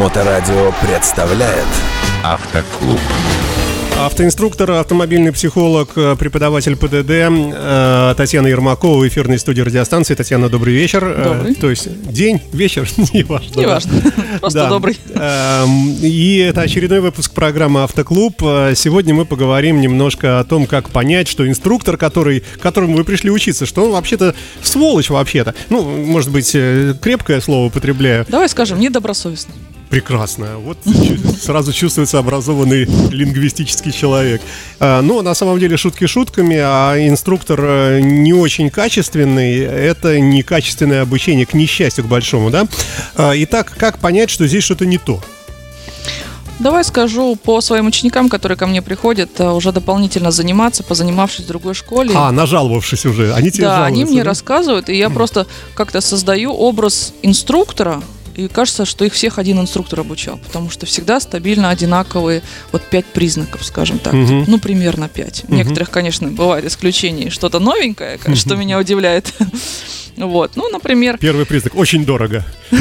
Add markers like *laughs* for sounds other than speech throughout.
Моторадио представляет Автоклуб. Автоинструктор, автомобильный психолог, э, преподаватель ПДД э, Татьяна Ермакова в эфирной студии радиостанции. Татьяна, добрый вечер. Э, добрый. То есть день, вечер, *laughs* не важно. Не важно, просто добрый. Эм, и это очередной выпуск программы «Автоклуб». Сегодня мы поговорим немножко о том, как понять, что инструктор, который, которому вы пришли учиться, что он вообще-то сволочь вообще-то. Ну, может быть, крепкое слово употребляю. Давай скажем, недобросовестный. Прекрасно. Вот *laughs* сразу чувствуется образованный лингвистический человек. А, но на самом деле шутки шутками, а инструктор э, не очень качественный. Это некачественное обучение, к несчастью, к большому, да? А, итак, как понять, что здесь что-то не то? Давай скажу по своим ученикам, которые ко мне приходят, э, уже дополнительно заниматься, позанимавшись в другой школе. А, нажаловавшись уже. Они тебе Да, они мне да? рассказывают, и я просто как-то создаю образ инструктора, и кажется, что их всех один инструктор обучал, потому что всегда стабильно одинаковые вот пять признаков, скажем так. Угу. Ну, примерно пять. Угу. Некоторых, конечно, бывает исключение, что-то новенькое, угу. *laughs* что меня удивляет. Вот, ну, например... Первый признак – очень дорого. *laughs*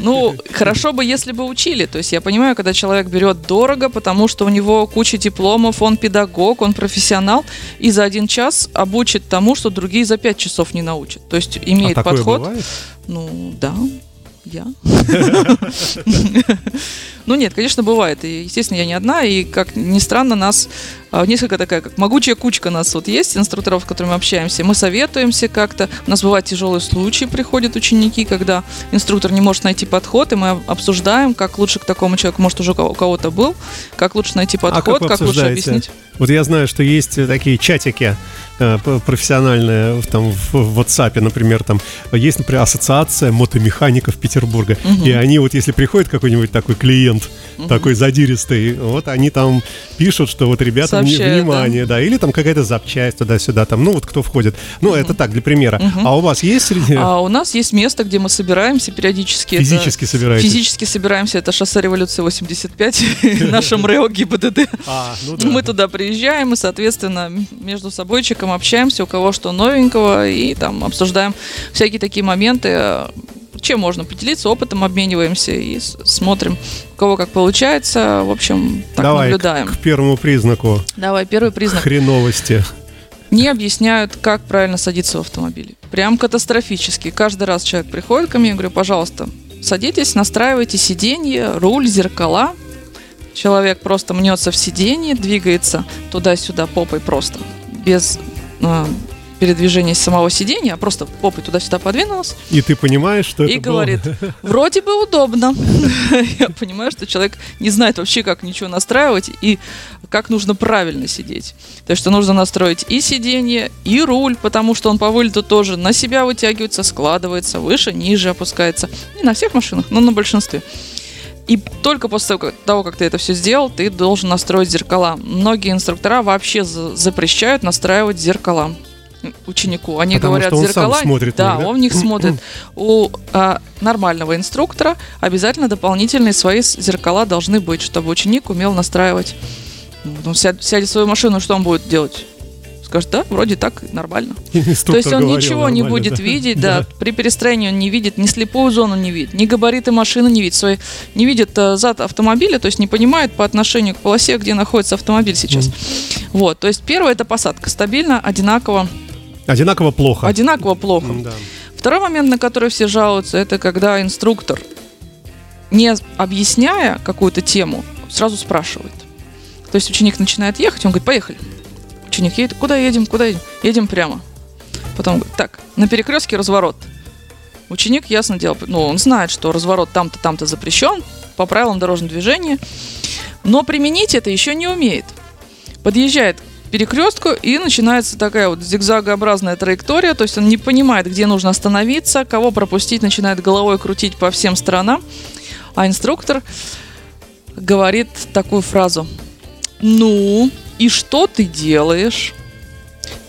Ну, хорошо бы, если бы учили. То есть я понимаю, когда человек берет дорого, потому что у него куча дипломов, он педагог, он профессионал, и за один час обучит тому, что другие за пять часов не научат. То есть имеет а подход. Ну, да. Я? *laughs* Ну нет, конечно, бывает. И, естественно, я не одна. И, как ни странно, нас а, несколько такая, как могучая кучка нас вот есть, инструкторов, с которыми общаемся. Мы советуемся как-то. У нас бывают тяжелые случаи, приходят ученики, когда инструктор не может найти подход, и мы обсуждаем, как лучше к такому человеку, может, уже у кого-то был, как лучше найти подход, а как, как лучше объяснить. Вот я знаю, что есть такие чатики э, профессиональные там в WhatsApp, например, там есть, например, ассоциация мотомехаников Петербурга, угу. и они вот если приходит какой-нибудь такой клиент угу. такой задиристый, вот они там пишут, что вот ребята Сообщают, внимание, да. да, или там какая-то запчасть туда-сюда, там, ну вот кто входит, ну угу. это так для примера. Угу. А у вас есть среди? А у нас есть место, где мы собираемся периодически. Физически собираемся. Физически собираемся. Это шоссе революции 85, *laughs* нашем *laughs* РЭО ГИБДД. Мы туда приезжаем приезжаем и, соответственно, между собойчиком общаемся, у кого что новенького, и там обсуждаем всякие такие моменты, чем можно поделиться, опытом обмениваемся и смотрим, у кого как получается. В общем, так Давай наблюдаем. К, к первому признаку. Давай, первый признак. Хреновости. Не объясняют, как правильно садиться в автомобиль. Прям катастрофически. Каждый раз человек приходит ко мне и говорю, пожалуйста, садитесь, настраивайте сиденье, руль, зеркала, Человек просто мнется в сиденье, двигается туда-сюда попой просто, без э, передвижения самого сидения, а просто попой туда-сюда подвинулась. И ты понимаешь, что и это И говорит, было? *laughs* вроде бы удобно. *laughs* Я понимаю, что человек не знает вообще, как ничего настраивать и как нужно правильно сидеть. То есть, что нужно настроить и сиденье, и руль, потому что он по вылету тоже на себя вытягивается, складывается, выше, ниже опускается. Не на всех машинах, но на большинстве. И только после того, как ты это все сделал, ты должен настроить зеркала. Многие инструктора вообще запрещают настраивать зеркала ученику. Они Потому говорят, что он зеркала. Сам смотрит да, них, да, он в них смотрит. *clears throat* У а, нормального инструктора обязательно дополнительные свои зеркала должны быть, чтобы ученик умел настраивать. Сядет, сядет в свою машину, что он будет делать? Скажет, да, вроде так нормально. *laughs* То есть он говорил, ничего не будет да. видеть, да, да, при перестроении он не видит, ни слепую зону не видит, ни габариты машины не видит, свой, не видит uh, зад автомобиля, то есть не понимает по отношению к полосе, где находится автомобиль сейчас. Mm. Вот, то есть первое это посадка, стабильно, одинаково. Одинаково плохо. Одинаково плохо. Mm, да. Второй момент, на который все жалуются, это когда инструктор, не объясняя какую-то тему, сразу спрашивает. То есть ученик начинает ехать, он говорит, поехали ученик едет, куда едем, куда едем? Едем прямо. Потом говорит, так, на перекрестке разворот. Ученик, ясно дело, ну, он знает, что разворот там-то, там-то запрещен по правилам дорожного движения, но применить это еще не умеет. Подъезжает к перекрестку и начинается такая вот зигзагообразная траектория, то есть он не понимает, где нужно остановиться, кого пропустить, начинает головой крутить по всем сторонам, а инструктор говорит такую фразу. Ну, и что ты делаешь?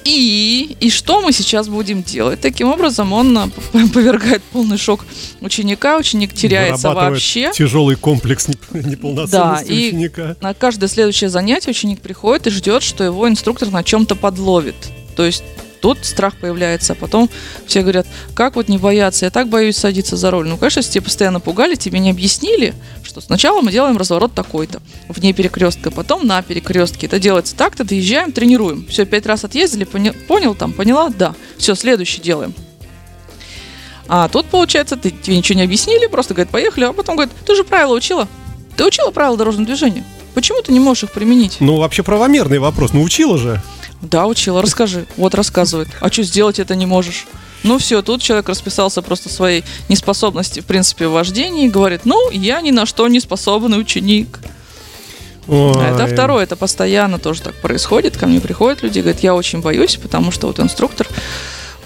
И, и что мы сейчас будем делать? Таким образом, он а, *laughs* повергает полный шок ученика, ученик теряется вообще. Тяжелый комплекс *laughs* неполноценности да, ученика. И на каждое следующее занятие ученик приходит и ждет, что его инструктор на чем-то подловит. То есть тут страх появляется, а потом все говорят, как вот не бояться, я так боюсь садиться за руль. Ну, конечно, если тебя постоянно пугали, тебе не объяснили, что сначала мы делаем разворот такой-то, вне перекрестка, потом на перекрестке. Это делается так-то, доезжаем, тренируем. Все, пять раз отъездили, понял, понял там, поняла? Да. Все, следующий делаем. А тут, получается, ты, тебе ничего не объяснили, просто говорят, поехали, а потом говорят, ты же правила учила. Ты учила правила дорожного движения. Почему ты не можешь их применить? Ну, вообще правомерный вопрос. Ну, учила же. Да, учила, расскажи. Вот рассказывает. А что сделать это не можешь? Ну все, тут человек расписался просто своей неспособности, в принципе, в вождении и говорит, ну, я ни на что не способный ученик. Ой. А это второе, это постоянно тоже так происходит. Ко мне приходят люди, говорят, я очень боюсь, потому что вот инструктор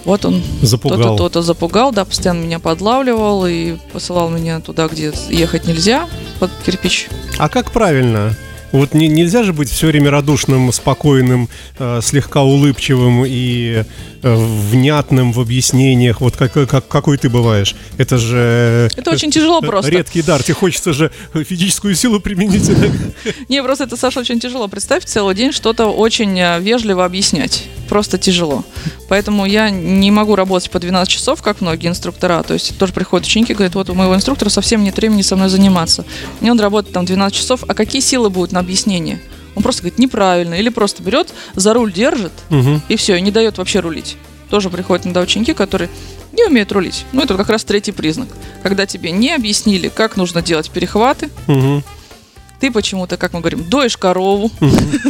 вот он запугал. то-то, то-то запугал, да, постоянно меня подлавливал и посылал меня туда, где ехать нельзя, под кирпич. А как правильно? Вот не, нельзя же быть все время радушным, спокойным, э, слегка улыбчивым и э, внятным в объяснениях. Вот как, как, какой ты бываешь. Это же... Это очень тяжело просто. Редкий дар. Тебе хочется же физическую силу применить. *laughs* Не, просто это, Саша, очень тяжело. Представь целый день что-то очень э, вежливо объяснять. Просто тяжело. Поэтому я не могу работать по 12 часов, как многие инструктора. То есть тоже приходят ученики, говорят, вот у моего инструктора совсем нет времени со мной заниматься. Мне он работает там 12 часов, а какие силы будут на объяснение? Он просто говорит неправильно, или просто берет, за руль держит, угу. и все, и не дает вообще рулить. Тоже приходят иногда ученики, которые не умеют рулить. Ну, это как раз третий признак. Когда тебе не объяснили, как нужно делать перехваты, угу ты почему-то, как мы говорим, доешь корову.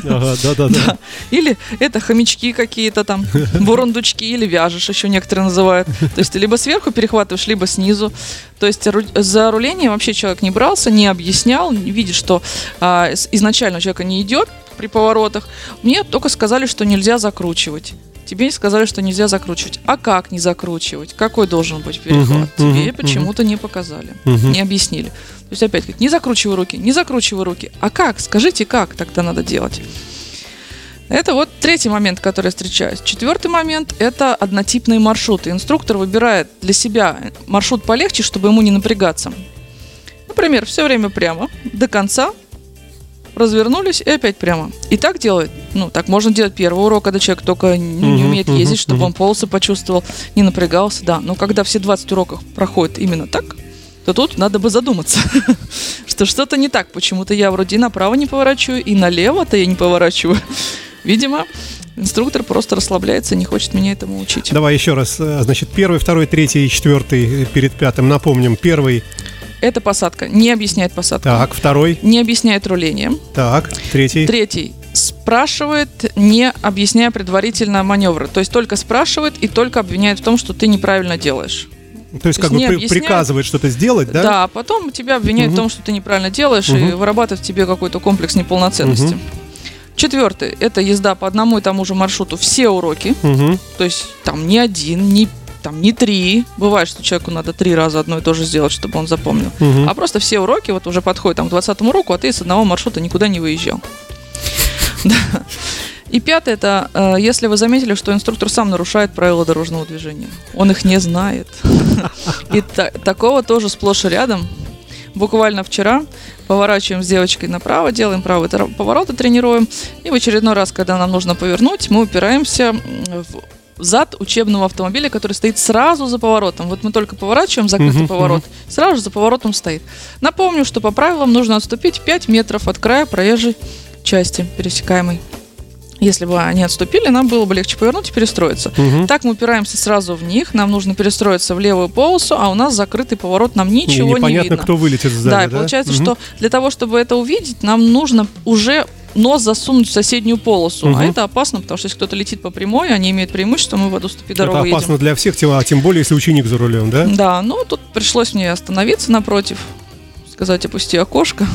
Ага, да-да-да. *laughs* Или это хомячки какие-то там, *laughs* бурундучки, или вяжешь, еще некоторые называют. То есть ты либо сверху перехватываешь, либо снизу. То есть за руление вообще человек не брался, не объяснял, видит, что а, изначально человека не идет при поворотах. Мне только сказали, что нельзя закручивать. Тебе сказали, что нельзя закручивать. А как не закручивать? Какой должен быть перехват? Uh-huh, Тебе uh-huh, почему-то uh-huh. не показали, uh-huh. не объяснили. То есть опять как не закручивай руки, не закручивай руки. А как? Скажите, как тогда надо делать? Это вот третий момент, который я встречаюсь. Четвертый момент – это однотипные маршруты. Инструктор выбирает для себя маршрут полегче, чтобы ему не напрягаться. Например, все время прямо, до конца, развернулись и опять прямо. И так делают. Ну, так можно делать первый урок, когда человек только ну, не умеет ездить, чтобы он полосы почувствовал, не напрягался, да. Но когда все 20 уроков проходят именно так, то тут надо бы задуматься, *laughs* что что-то не так. Почему-то я вроде и направо не поворачиваю, и налево-то я не поворачиваю. *laughs* Видимо, инструктор просто расслабляется, не хочет меня этому учить. Давай еще раз. Э, значит, первый, второй, третий и четвертый перед пятым. Напомним, первый это посадка. Не объясняет посадку. Так, второй. Не объясняет руление. Так, третий. Третий. Спрашивает, не объясняя предварительно маневры. То есть только спрашивает и только обвиняет в том, что ты неправильно делаешь. То есть, То как бы приказывает что-то сделать, да? Да, а потом тебя обвиняют угу. в том, что ты неправильно делаешь, угу. и вырабатывает в тебе какой-то комплекс неполноценности. Угу. Четвертый – это езда по одному и тому же маршруту все уроки. Угу. То есть там ни один, ни там не три, бывает, что человеку надо три раза одно и то же сделать, чтобы он запомнил, угу. а просто все уроки вот уже подходят там, к 20 уроку, а ты с одного маршрута никуда не выезжал. *laughs* Да. И пятое, это э, если вы заметили, что инструктор сам нарушает правила дорожного движения. Он их не знает. *laughs* И такого тоже сплошь и рядом. Буквально вчера поворачиваем с девочкой направо, делаем правый поворот и тренируем. И в очередной раз, когда нам нужно повернуть, мы упираемся в зад учебного автомобиля, который стоит сразу за поворотом. Вот мы только поворачиваем закрытый uh-huh, поворот, uh-huh. сразу же за поворотом стоит. Напомню, что по правилам нужно отступить 5 метров от края проезжей части пересекаемой. Если бы они отступили, нам было бы легче повернуть и перестроиться. Угу. Так мы упираемся сразу в них, нам нужно перестроиться в левую полосу, а у нас закрытый поворот, нам ничего не, не видно. кто вылетит сзади, да? и получается, угу. что для того, чтобы это увидеть, нам нужно уже нос засунуть в соседнюю полосу. Угу. А это опасно, потому что если кто-то летит по прямой, они имеют преимущество, мы в эту ступи дорогу Это опасно едем. для всех, а тем более, если ученик за рулем, да? Да, ну тут пришлось мне остановиться напротив, сказать, опусти окошко.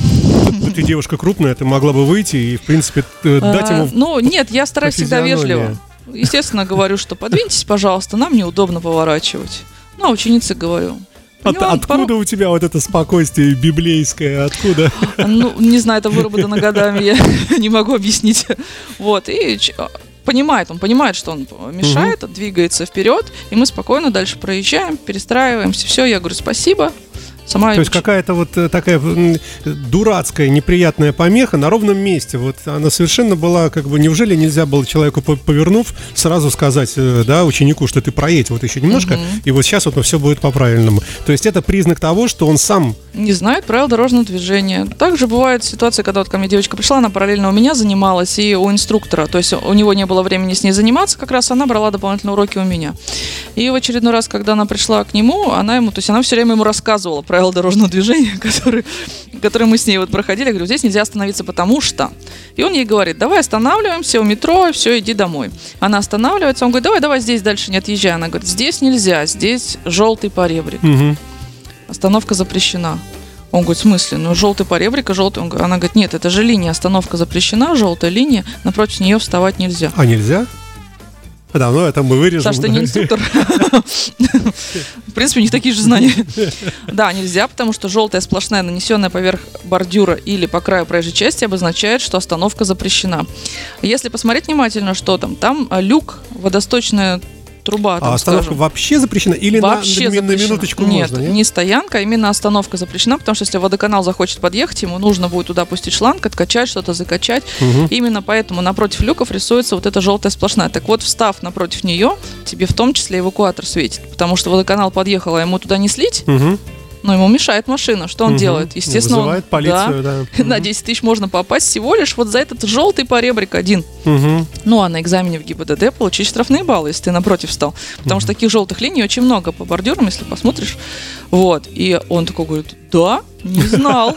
Ты девушка крупная, ты могла бы выйти и, в принципе, э, дать ему... Ну, нет, я стараюсь всегда вежливо. Естественно, говорю, что подвиньтесь, пожалуйста, нам неудобно поворачивать. Ну, а ученице говорю, от, откуда пору... у тебя вот это спокойствие библейское? Откуда? Ну, не знаю, это выработано годами, я *laughs* не могу объяснить. Вот, и а, понимает, он понимает, что он мешает, угу. двигается вперед, и мы спокойно дальше проезжаем, перестраиваемся, все, я говорю спасибо, Сама То есть какая-то вот э, такая дурацкая, неприятная помеха на ровном месте. Вот она совершенно была, как бы, неужели нельзя было человеку, повернув, сразу сказать, э, да, ученику, что ты проедь вот еще немножко, угу. и вот сейчас вот все будет по-правильному. То есть это признак того, что он сам... Не знает правил дорожного движения. Также бывает ситуация, когда вот ко мне девочка пришла, она параллельно у меня занималась и у инструктора. То есть у него не было времени с ней заниматься, как раз она брала дополнительные уроки у меня. И в очередной раз, когда она пришла к нему, она ему, то есть она все время ему рассказывала правила дорожного движения, *laughs* которые, которые мы с ней вот проходили. Я говорю, здесь нельзя остановиться, потому что. И он ей говорит, давай останавливаемся у метро, все, иди домой. Она останавливается, он говорит, давай, давай здесь дальше не отъезжай. Она говорит, здесь нельзя, здесь желтый поребрик. Угу. Остановка запрещена. Он говорит, в смысле? Ну, желтый поребрик, а желтый. Он, она говорит, нет, это же линия, остановка запрещена, желтая линия, напротив нее вставать нельзя. А нельзя? Да, ну это мы вырежем. Саша, ты не инструктор. *laughs* В принципе, у них такие же знания. Да, нельзя, потому что желтая сплошная, нанесенная поверх бордюра или по краю проезжей части, обозначает, что остановка запрещена. Если посмотреть внимательно, что там, там люк, водосточная труба. Там, а остановка скажем. вообще запрещена или вообще на, на, на минуточку нет, можно? Нет, не стоянка, а именно остановка запрещена, потому что если водоканал захочет подъехать, ему нужно будет туда пустить шланг, откачать, что-то закачать. Угу. Именно поэтому напротив люков рисуется вот эта желтая сплошная. Так вот, встав напротив нее, тебе в том числе эвакуатор светит, потому что водоканал подъехал, а ему туда не слить. Угу но ему мешает машина. Что он угу. делает? Естественно, Вызывает он, полицию, да. да. *laughs* На 10 тысяч можно попасть всего лишь вот за этот желтый поребрик один. Угу. Ну, а на экзамене в ГИБДД получить штрафные баллы, если ты напротив стал. Потому угу. что таких желтых линий очень много по бордюрам, если посмотришь. Вот. И он такой говорит, да, не знал.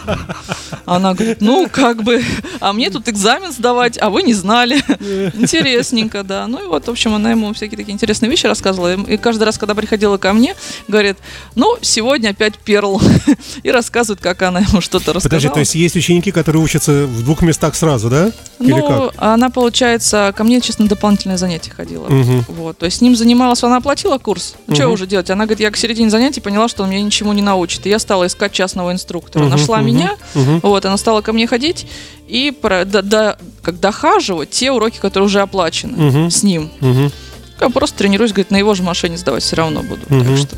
Она говорит, ну, как бы, а мне тут экзамен сдавать, а вы не знали. Интересненько, да. Ну и вот, в общем, она ему всякие такие интересные вещи рассказывала. И каждый раз, когда приходила ко мне, говорит, ну, сегодня опять перл. И рассказывает, как она ему что-то рассказала. Подожди, то есть есть ученики, которые учатся в двух местах сразу, да? Или ну, как? она, получается, ко мне, честно, дополнительное занятие ходила. Угу. Вот, то есть с ним занималась, она оплатила курс. Угу. Что уже делать? Она говорит, я к середине занятий поняла, что он меня ничему не научит. И я стала искать частного инструктора. Угу, Нашла угу, меня, угу. вот, она стала ко мне ходить и про, да, да, как дохаживать те уроки, которые уже оплачены угу. с ним. Угу. Я просто тренируюсь, говорит, на его же машине сдавать все равно буду. Угу. Так что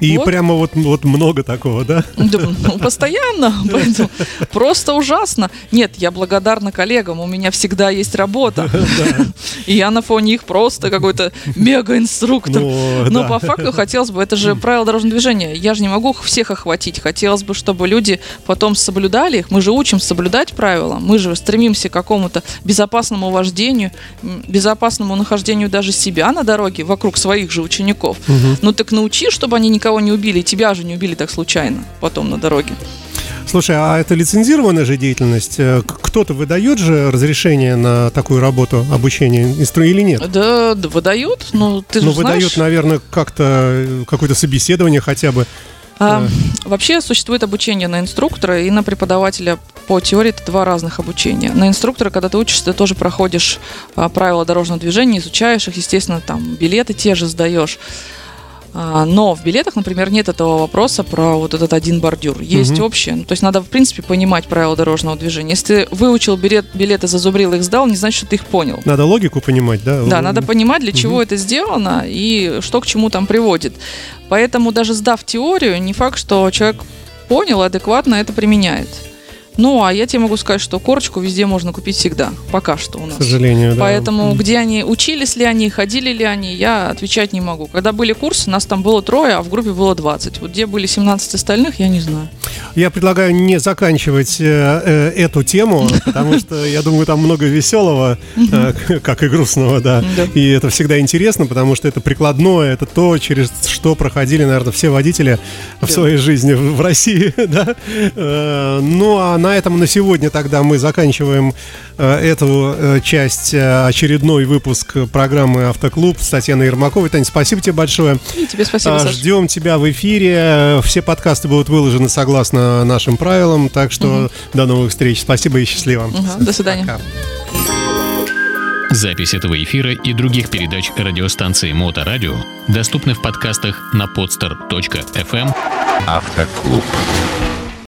и вот. прямо вот, вот много такого, да? да ну, постоянно. *laughs* Поэтому просто ужасно. Нет, я благодарна коллегам, у меня всегда есть работа. *laughs* И я на фоне их просто какой-то мега-инструктор. Ну, Но по факту хотелось бы, это же правила дорожного движения. Я же не могу всех охватить. Хотелось бы, чтобы люди потом соблюдали их. Мы же учим соблюдать правила. Мы же стремимся к какому-то безопасному вождению, безопасному нахождению даже себя на дороге вокруг своих же учеников. Ну так научи, чтобы они никого никого не убили, тебя же не убили так случайно потом на дороге. Слушай, а это лицензированная же деятельность? Э, кто-то выдает же разрешение на такую работу обучения инстру или нет? Да, да выдают, но ты же Ну, выдают, наверное, как-то э, какое-то собеседование хотя бы. А, вообще существует обучение на инструктора и на преподавателя по теории это два разных обучения. На инструктора, когда ты учишься, ты тоже проходишь а, правила дорожного движения, изучаешь их, естественно, там билеты те же сдаешь. А, но в билетах, например, нет этого вопроса про вот этот один бордюр. Есть угу. общее. Ну, то есть надо, в принципе, понимать правила дорожного движения. Если ты выучил билет, билеты, зазубрил их, сдал, не значит, что ты их понял. Надо логику понимать, да? Да, надо понимать, для чего угу. это сделано и что к чему там приводит. Поэтому даже сдав теорию, не факт, что человек понял, адекватно это применяет. Ну, а я тебе могу сказать, что корочку везде можно купить всегда. Пока что у нас. К сожалению, да. Поэтому где они, учились ли они, ходили ли они, я отвечать не могу. Когда были курсы, нас там было трое, а в группе было 20. Вот где были 17 остальных, я не знаю. Я предлагаю не заканчивать э, э, эту тему, *laughs* потому что я думаю, там много веселого, э, как и грустного, да. И это всегда интересно, потому что это прикладное, это то, через что проходили, наверное, все водители в своей жизни в России, *laughs* да. Э, ну, а на этом на сегодня тогда мы заканчиваем э, эту э, часть, очередной выпуск программы «Автоклуб» с Татьяной Ермаковой. Таня, спасибо тебе большое. И тебе спасибо, Саша. Ждем тебя в эфире. Все подкасты будут выложены согласно нашим правилам, так что угу. до новых встреч. Спасибо и счастливо. Угу, до свидания. Пока. Запись этого эфира и других передач радиостанции Моторадио доступны в подкастах на podster.fm Автоклуб.